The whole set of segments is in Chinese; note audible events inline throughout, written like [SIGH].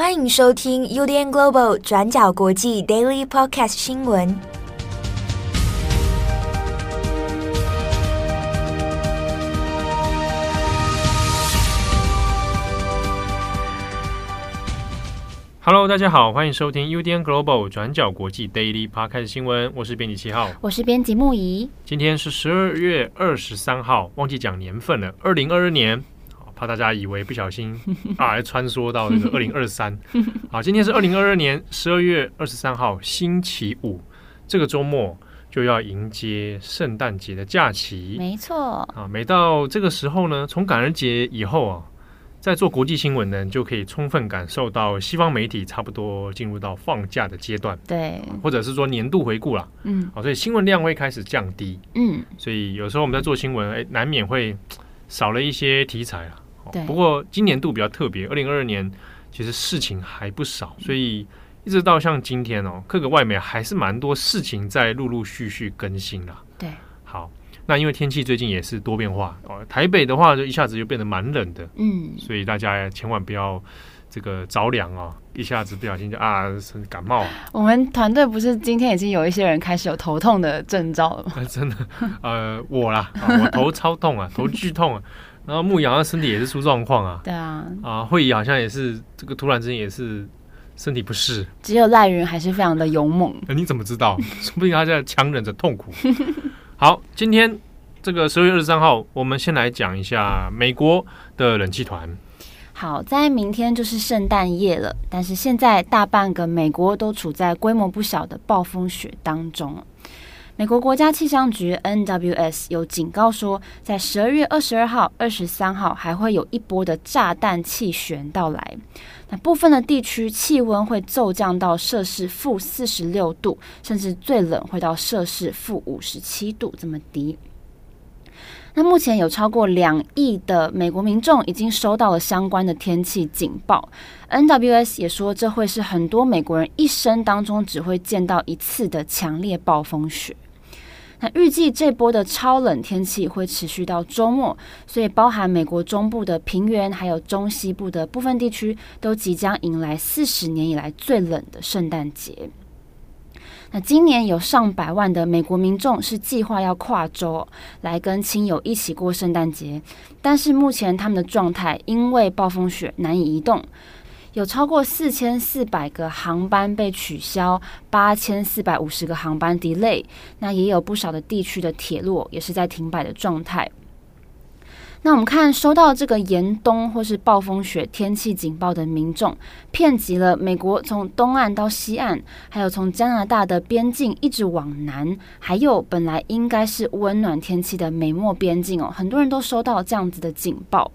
欢迎收听 UDN Global 转角国际 Daily Podcast 新闻。Hello，大家好，欢迎收听 UDN Global 转角国际 Daily Podcast 新闻。我是编辑七号，我是编辑木仪。今天是十二月二十三号，忘记讲年份了，二零二二年。怕大家以为不小心 [LAUGHS] 啊，还穿梭到这个二零二三。好，今天是二零二二年十二月二十三号，星期五。这个周末就要迎接圣诞节的假期。没错啊，每到这个时候呢，从感恩节以后啊。在做国际新闻呢，就可以充分感受到西方媒体差不多进入到放假的阶段，对，或者是说年度回顾啦，嗯，好，所以新闻量会开始降低，嗯，所以有时候我们在做新闻，哎，难免会少了一些题材啊。对，不过今年度比较特别，二零二二年其实事情还不少，所以一直到像今天哦，各个外媒还是蛮多事情在陆陆续续更新了。对，好。那因为天气最近也是多变化哦，台北的话就一下子就变得蛮冷的，嗯，所以大家千万不要这个着凉啊，一下子不小心就啊感冒。我们团队不是今天已经有一些人开始有头痛的征兆了吗？啊、真的，呃，我啦，啊、我头超痛啊，头剧痛啊，然后牧羊的身体也是出状况啊，对啊，啊，慧仪好像也是这个突然之间也是身体不适，只有赖云还是非常的勇猛。呃、你怎么知道？[LAUGHS] 说不定他在强忍着痛苦。[LAUGHS] 好，今天这个十二月二十三号，我们先来讲一下美国的冷气团。好，在明天就是圣诞夜了，但是现在大半个美国都处在规模不小的暴风雪当中。美国国家气象局 NWS 有警告说，在十二月二十二号、二十三号还会有一波的炸弹气旋到来。那部分的地区气温会骤降到摄氏负四十六度，甚至最冷会到摄氏负五十七度这么低。那目前有超过两亿的美国民众已经收到了相关的天气警报，NWS 也说这会是很多美国人一生当中只会见到一次的强烈暴风雪。那预计这波的超冷天气会持续到周末，所以包含美国中部的平原，还有中西部的部分地区，都即将迎来四十年以来最冷的圣诞节。那今年有上百万的美国民众是计划要跨州来跟亲友一起过圣诞节，但是目前他们的状态因为暴风雪难以移动。有超过四千四百个航班被取消，八千四百五十个航班 delay，那也有不少的地区的铁路也是在停摆的状态。那我们看收到这个严冬或是暴风雪天气警报的民众，遍及了美国从东岸到西岸，还有从加拿大的边境一直往南，还有本来应该是温暖天气的美墨边境哦，很多人都收到这样子的警报。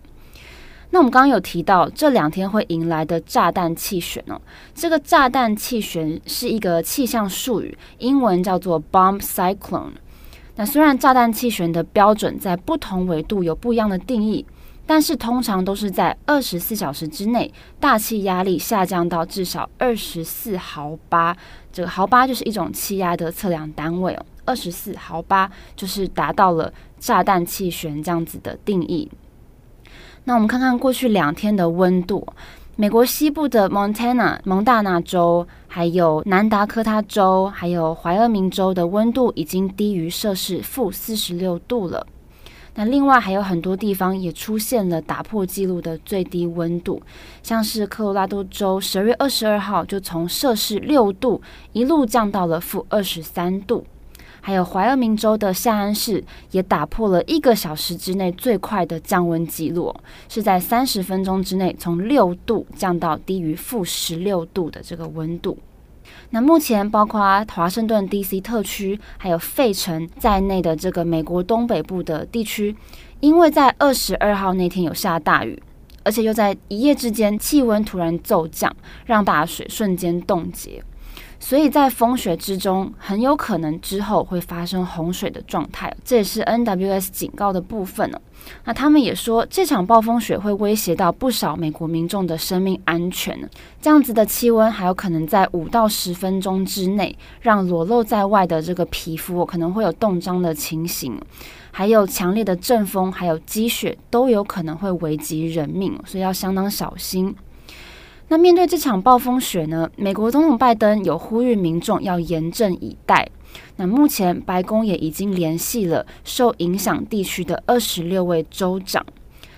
那我们刚刚有提到这两天会迎来的炸弹气旋哦，这个炸弹气旋是一个气象术语，英文叫做 bomb cyclone。那虽然炸弹气旋的标准在不同纬度有不一样的定义，但是通常都是在二十四小时之内，大气压力下降到至少二十四毫巴。这个毫巴就是一种气压的测量单位哦，二十四毫巴就是达到了炸弹气旋这样子的定义。那我们看看过去两天的温度，美国西部的 Montana 蒙大拿州，还有南达科他州，还有怀俄明州的温度已经低于摄氏负四十六度了。那另外还有很多地方也出现了打破纪录的最低温度，像是科罗拉多州十二月二十二号就从摄氏六度一路降到了负二十三度。还有怀俄明州的夏安市也打破了一个小时之内最快的降温记录，是在三十分钟之内从六度降到低于负十六度的这个温度。那目前包括华盛顿 DC 特区还有费城在内的这个美国东北部的地区，因为在二十二号那天有下大雨，而且又在一夜之间气温突然骤降，让大水瞬间冻结。所以在风雪之中，很有可能之后会发生洪水的状态，这也是 NWS 警告的部分了。那他们也说，这场暴风雪会威胁到不少美国民众的生命安全。这样子的气温还有可能在五到十分钟之内，让裸露在外的这个皮肤可能会有冻伤的情形，还有强烈的阵风，还有积雪都有可能会危及人命，所以要相当小心。那面对这场暴风雪呢，美国总统拜登有呼吁民众要严阵以待。那目前白宫也已经联系了受影响地区的二十六位州长，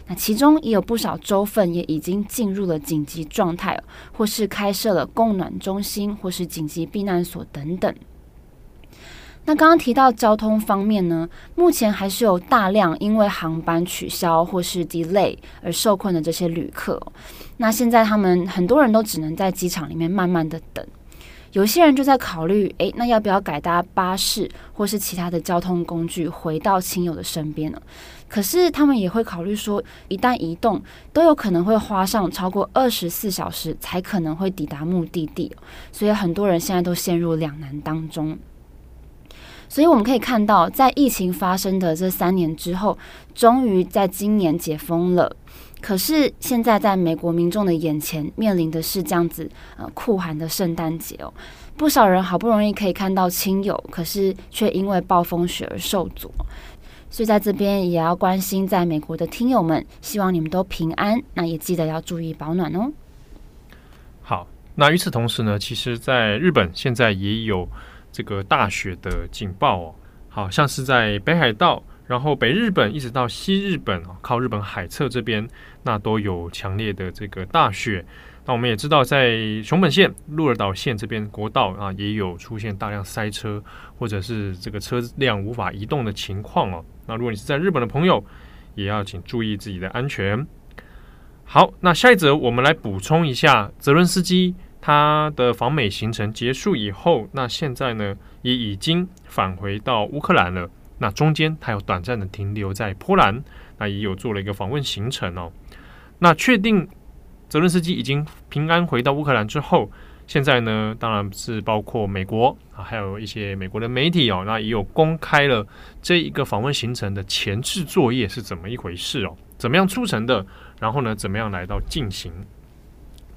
那其中也有不少州份也已经进入了紧急状态，或是开设了供暖中心，或是紧急避难所等等。那刚刚提到交通方面呢，目前还是有大量因为航班取消或是 delay 而受困的这些旅客。那现在他们很多人都只能在机场里面慢慢的等，有些人就在考虑，诶，那要不要改搭巴士或是其他的交通工具回到亲友的身边呢？可是他们也会考虑说，一旦移动，都有可能会花上超过二十四小时才可能会抵达目的地，所以很多人现在都陷入两难当中。所以我们可以看到，在疫情发生的这三年之后，终于在今年解封了。可是现在在美国民众的眼前，面临的是这样子呃酷寒的圣诞节哦。不少人好不容易可以看到亲友，可是却因为暴风雪而受阻。所以在这边也要关心在美国的听友们，希望你们都平安。那也记得要注意保暖哦。好，那与此同时呢，其实在日本现在也有。这个大雪的警报哦，好像是在北海道，然后北日本一直到西日本哦靠日本海侧这边，那都有强烈的这个大雪。那我们也知道，在熊本县、鹿儿岛县这边国道啊，也有出现大量塞车，或者是这个车辆无法移动的情况哦。那如果你是在日本的朋友，也要请注意自己的安全。好，那下一则我们来补充一下泽伦斯基。他的访美行程结束以后，那现在呢也已经返回到乌克兰了。那中间他有短暂的停留在波兰，那也有做了一个访问行程哦。那确定泽伦斯基已经平安回到乌克兰之后，现在呢当然是包括美国啊，还有一些美国的媒体哦，那也有公开了这一个访问行程的前置作业是怎么一回事哦，怎么样促成的，然后呢怎么样来到进行。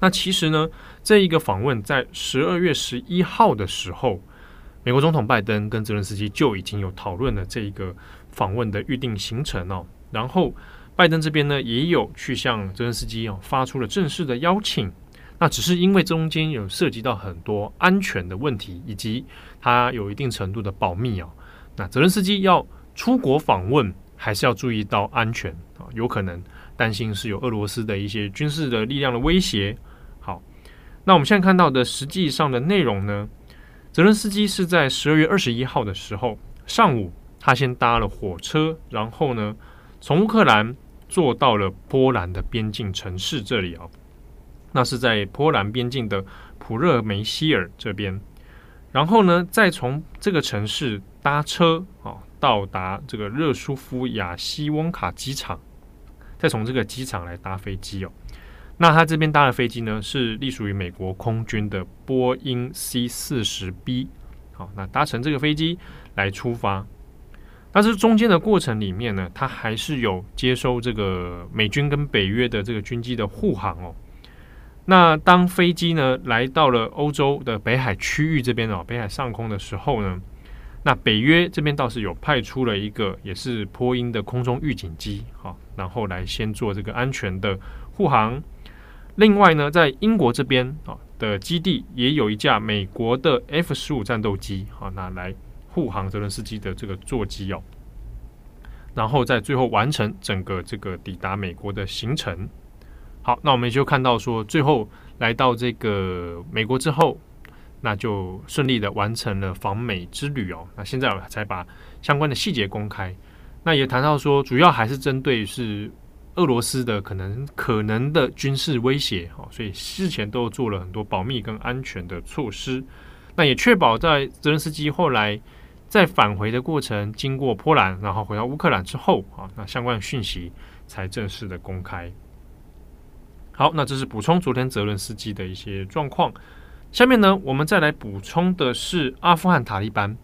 那其实呢，这一个访问在十二月十一号的时候，美国总统拜登跟泽伦斯基就已经有讨论了这一个访问的预定行程哦。然后拜登这边呢，也有去向泽伦斯基哦发出了正式的邀请。那只是因为中间有涉及到很多安全的问题，以及他有一定程度的保密哦。那泽伦斯基要出国访问，还是要注意到安全啊，有可能担心是有俄罗斯的一些军事的力量的威胁。那我们现在看到的实际上的内容呢，泽伦斯基是在十二月二十一号的时候上午，他先搭了火车，然后呢从乌克兰坐到了波兰的边境城市这里啊，那是在波兰边境的普热梅希尔这边，然后呢再从这个城市搭车啊到达这个热舒夫亚西翁卡机场，再从这个机场来搭飞机哦。那他这边搭的飞机呢，是隶属于美国空军的波音 C 四十 B。好，那搭乘这个飞机来出发。但是中间的过程里面呢，他还是有接收这个美军跟北约的这个军机的护航哦。那当飞机呢来到了欧洲的北海区域这边哦，北海上空的时候呢，那北约这边倒是有派出了一个也是波音的空中预警机，好，然后来先做这个安全的护航。另外呢，在英国这边啊的基地也有一架美国的 F 十五战斗机啊，那来护航泽伦斯基的这个座机哦，然后在最后完成整个这个抵达美国的行程。好，那我们就看到说，最后来到这个美国之后，那就顺利的完成了访美之旅哦。那现在我才把相关的细节公开，那也谈到说，主要还是针对是。俄罗斯的可能可能的军事威胁，哈，所以事前都做了很多保密跟安全的措施，那也确保在泽伦斯基后来在返回的过程，经过波兰，然后回到乌克兰之后，啊，那相关的讯息才正式的公开。好，那这是补充昨天泽伦斯基的一些状况。下面呢，我们再来补充的是阿富汗塔利班。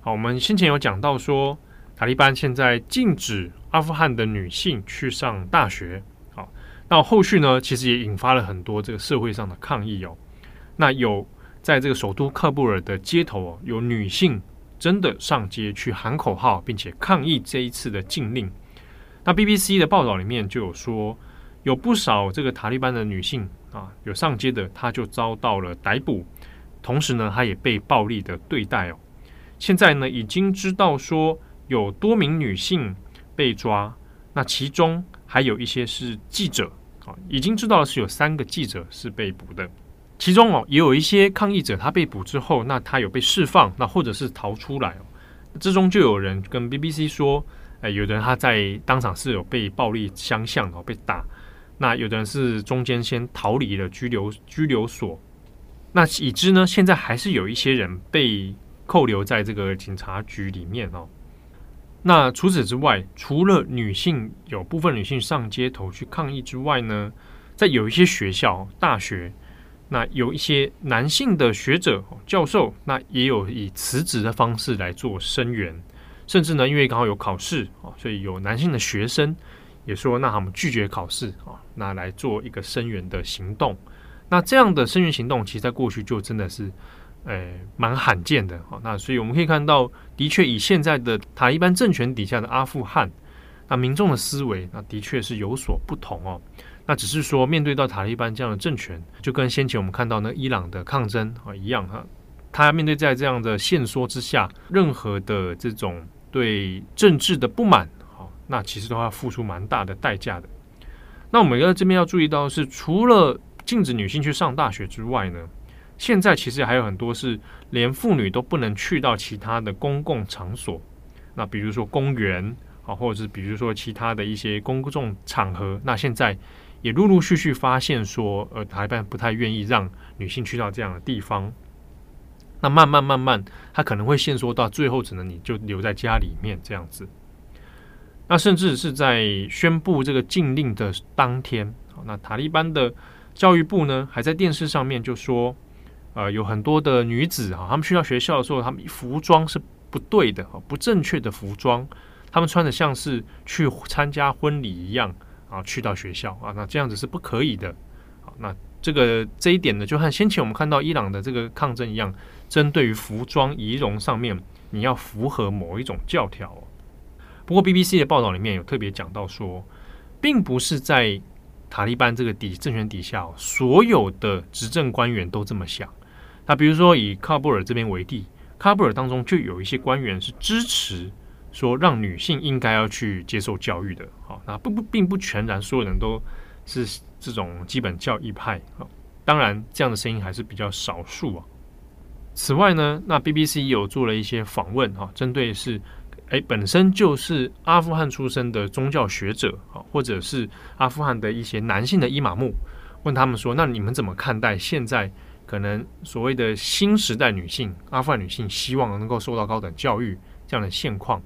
好，我们先前有讲到说，塔利班现在禁止。阿富汗的女性去上大学，好，那后续呢，其实也引发了很多这个社会上的抗议哦。那有在这个首都喀布尔的街头哦，有女性真的上街去喊口号，并且抗议这一次的禁令。那 BBC 的报道里面就有说，有不少这个塔利班的女性啊，有上街的，她就遭到了逮捕，同时呢，她也被暴力的对待哦。现在呢，已经知道说有多名女性被抓，那其中还有一些是记者啊，已经知道的是有三个记者是被捕的，其中哦，也有一些抗议者，他被捕之后，那他有被释放，那或者是逃出来哦。之中就有人跟 BBC 说，哎，有的人他在当场是有被暴力相向哦，被打。那有的人是中间先逃离了拘留拘留所。那已知呢，现在还是有一些人被扣留在这个警察局里面哦。那除此之外，除了女性有部分女性上街头去抗议之外呢，在有一些学校、大学，那有一些男性的学者、教授，那也有以辞职的方式来做声援，甚至呢，因为刚好有考试啊，所以有男性的学生也说，那他们拒绝考试啊，那来做一个声援的行动。那这样的声援行动，其实在过去就真的是。诶，蛮罕见的。好，那所以我们可以看到，的确以现在的塔利班政权底下的阿富汗，那民众的思维，那的确是有所不同哦。那只是说，面对到塔利班这样的政权，就跟先前我们看到那伊朗的抗争啊一样哈，他面对在这样的限缩之下，任何的这种对政治的不满，好，那其实都要付出蛮大的代价的。那我们要这边要注意到是，除了禁止女性去上大学之外呢，现在其实还有很多是连妇女都不能去到其他的公共场所，那比如说公园啊，或者是比如说其他的一些公众场合，那现在也陆陆续续发现说，呃，塔利班不太愿意让女性去到这样的地方。那慢慢慢慢，他可能会限缩到最后，只能你就留在家里面这样子。那甚至是在宣布这个禁令的当天，那塔利班的教育部呢，还在电视上面就说。呃，有很多的女子哈，她们去到学校的时候，她们服装是不对的，不正确的服装，她们穿的像是去参加婚礼一样啊，去到学校啊，那这样子是不可以的。好，那这个这一点呢，就和先前我们看到伊朗的这个抗争一样，针对于服装仪容上面，你要符合某一种教条。不过 BBC 的报道里面有特别讲到说，并不是在塔利班这个底政权底下，所有的执政官员都这么想。那比如说以喀布尔这边为例，喀布尔当中就有一些官员是支持说让女性应该要去接受教育的。好，那不不并不全然所有人都是这种基本教义派。好，当然这样的声音还是比较少数啊。此外呢，那 BBC 有做了一些访问哈，针对是诶本身就是阿富汗出身的宗教学者啊，或者是阿富汗的一些男性的伊玛目，问他们说，那你们怎么看待现在？可能所谓的新时代女性，阿富汗女性希望能够受到高等教育这样的现况，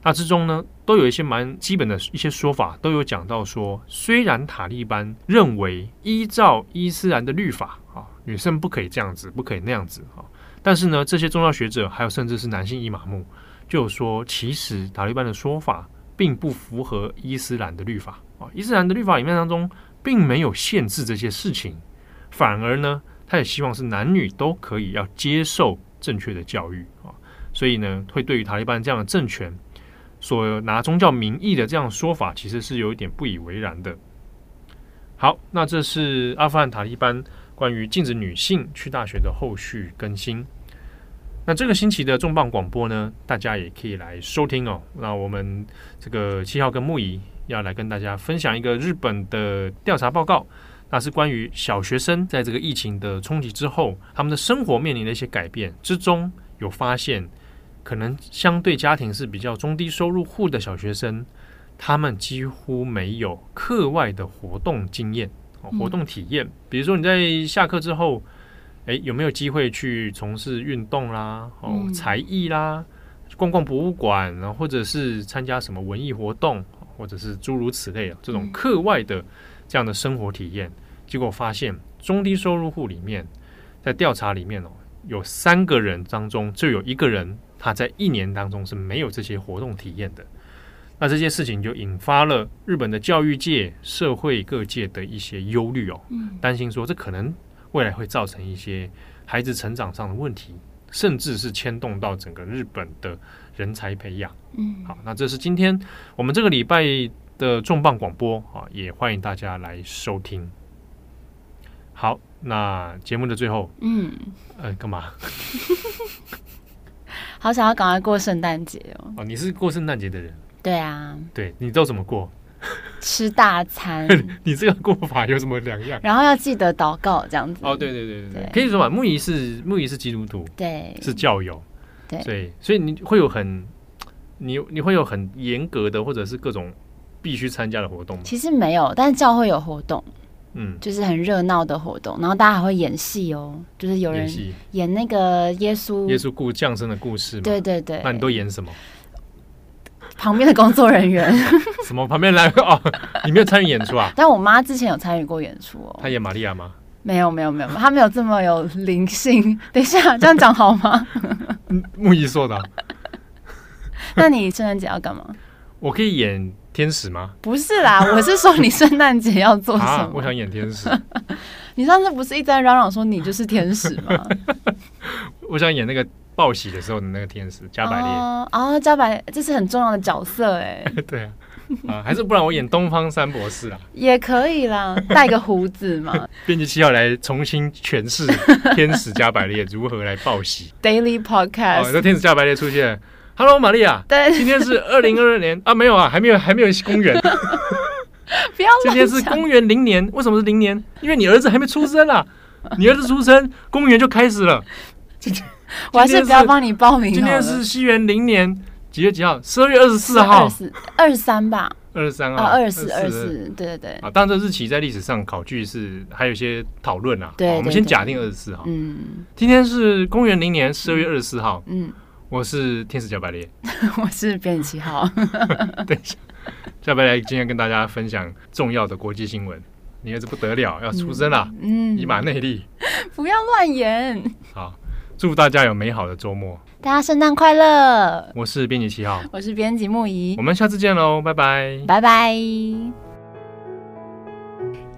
那之中呢，都有一些蛮基本的一些说法，都有讲到说，虽然塔利班认为依照伊斯兰的律法啊，女生不可以这样子，不可以那样子啊，但是呢，这些宗教学者还有甚至是男性伊玛目，就说，其实塔利班的说法并不符合伊斯兰的律法啊，伊斯兰的律法里面当中并没有限制这些事情，反而呢。他也希望是男女都可以要接受正确的教育啊，所以呢，会对于塔利班这样的政权所拿宗教名义的这样说法，其实是有一点不以为然的。好，那这是阿富汗塔利班关于禁止女性去大学的后续更新。那这个星期的重磅广播呢，大家也可以来收听哦。那我们这个七号跟木仪要来跟大家分享一个日本的调查报告。那是关于小学生在这个疫情的冲击之后，他们的生活面临的一些改变之中，有发现可能相对家庭是比较中低收入户的小学生，他们几乎没有课外的活动经验、活动体验。比如说你在下课之后，诶，有没有机会去从事运动啦、哦才艺啦、逛逛博物馆，然后或者是参加什么文艺活动，或者是诸如此类的这种课外的这样的生活体验。结果发现，中低收入户里面，在调查里面哦，有三个人当中就有一个人，他在一年当中是没有这些活动体验的。那这件事情就引发了日本的教育界、社会各界的一些忧虑哦，担心说这可能未来会造成一些孩子成长上的问题，甚至是牵动到整个日本的人才培养。嗯，好，那这是今天我们这个礼拜的重磅广播啊，也欢迎大家来收听。好，那节目的最后，嗯，呃，干嘛？[LAUGHS] 好想要赶快过圣诞节哦！哦，你是过圣诞节的人？对啊，对，你都怎么过？吃大餐。[LAUGHS] 你这个过法有什么两样？然后要记得祷告，这样子。哦，对对对对对，可以说嘛，木仪是木仪是基督徒，对，是教友，对，所以所以你会有很你你会有很严格的或者是各种必须参加的活动吗？其实没有，但是教会有活动。嗯，就是很热闹的活动，然后大家还会演戏哦，就是有人演那个耶稣耶稣故降生的故事嘛。对对对，那你都演什么？旁边的工作人员。[LAUGHS] 什么？旁边来哦？你没有参与演出啊？[LAUGHS] 但我妈之前有参与过演出哦。她演玛利亚吗？没有没有没有，她没有这么有灵性。[LAUGHS] 等一下，这样讲好吗？木易说的。那你圣诞节要干嘛？我可以演天使吗？不是啦，[LAUGHS] 我是说你圣诞节要做什么？啊，我想演天使。[LAUGHS] 你上次不是一直在嚷嚷说你就是天使吗？[LAUGHS] 我想演那个报喜的时候的那个天使加百列。哦，哦，加百列，这是很重要的角色哎。对啊，啊，还是不然我演东方三博士啊？也可以啦，带个胡子嘛。编辑七号来重新诠释天使加百列如何来报喜。Daily Podcast，哦，这天使加百列出现。Hello，玛利亚。对，今天是二零二二年啊，没有啊，还没有，还没有公元。[LAUGHS] 不要。今天是公元零年，为什么是零年？因为你儿子还没出生啊。你儿子出生，公元就开始了。[LAUGHS] 今天我还是不要帮你报名。今天是西元零年几月几号？十二月二十四号。二十三吧。二十三号。二十四，二十四，对对对。啊，当然这日期在历史上考据是还有一些讨论啊。对。我们先假定二十四号。嗯。今天是公元零年十二月二十四号。嗯。我是天使加百列，[LAUGHS] 我是编辑七号。[LAUGHS] 等一下，加百列今天跟大家分享重要的国际新闻。你儿子不得了，要出生了，嗯，以马内利，不要乱言。好，祝大家有美好的周末，大家圣诞快乐。我是编辑七号，我是编辑木仪，我们下次见喽，拜拜，拜拜。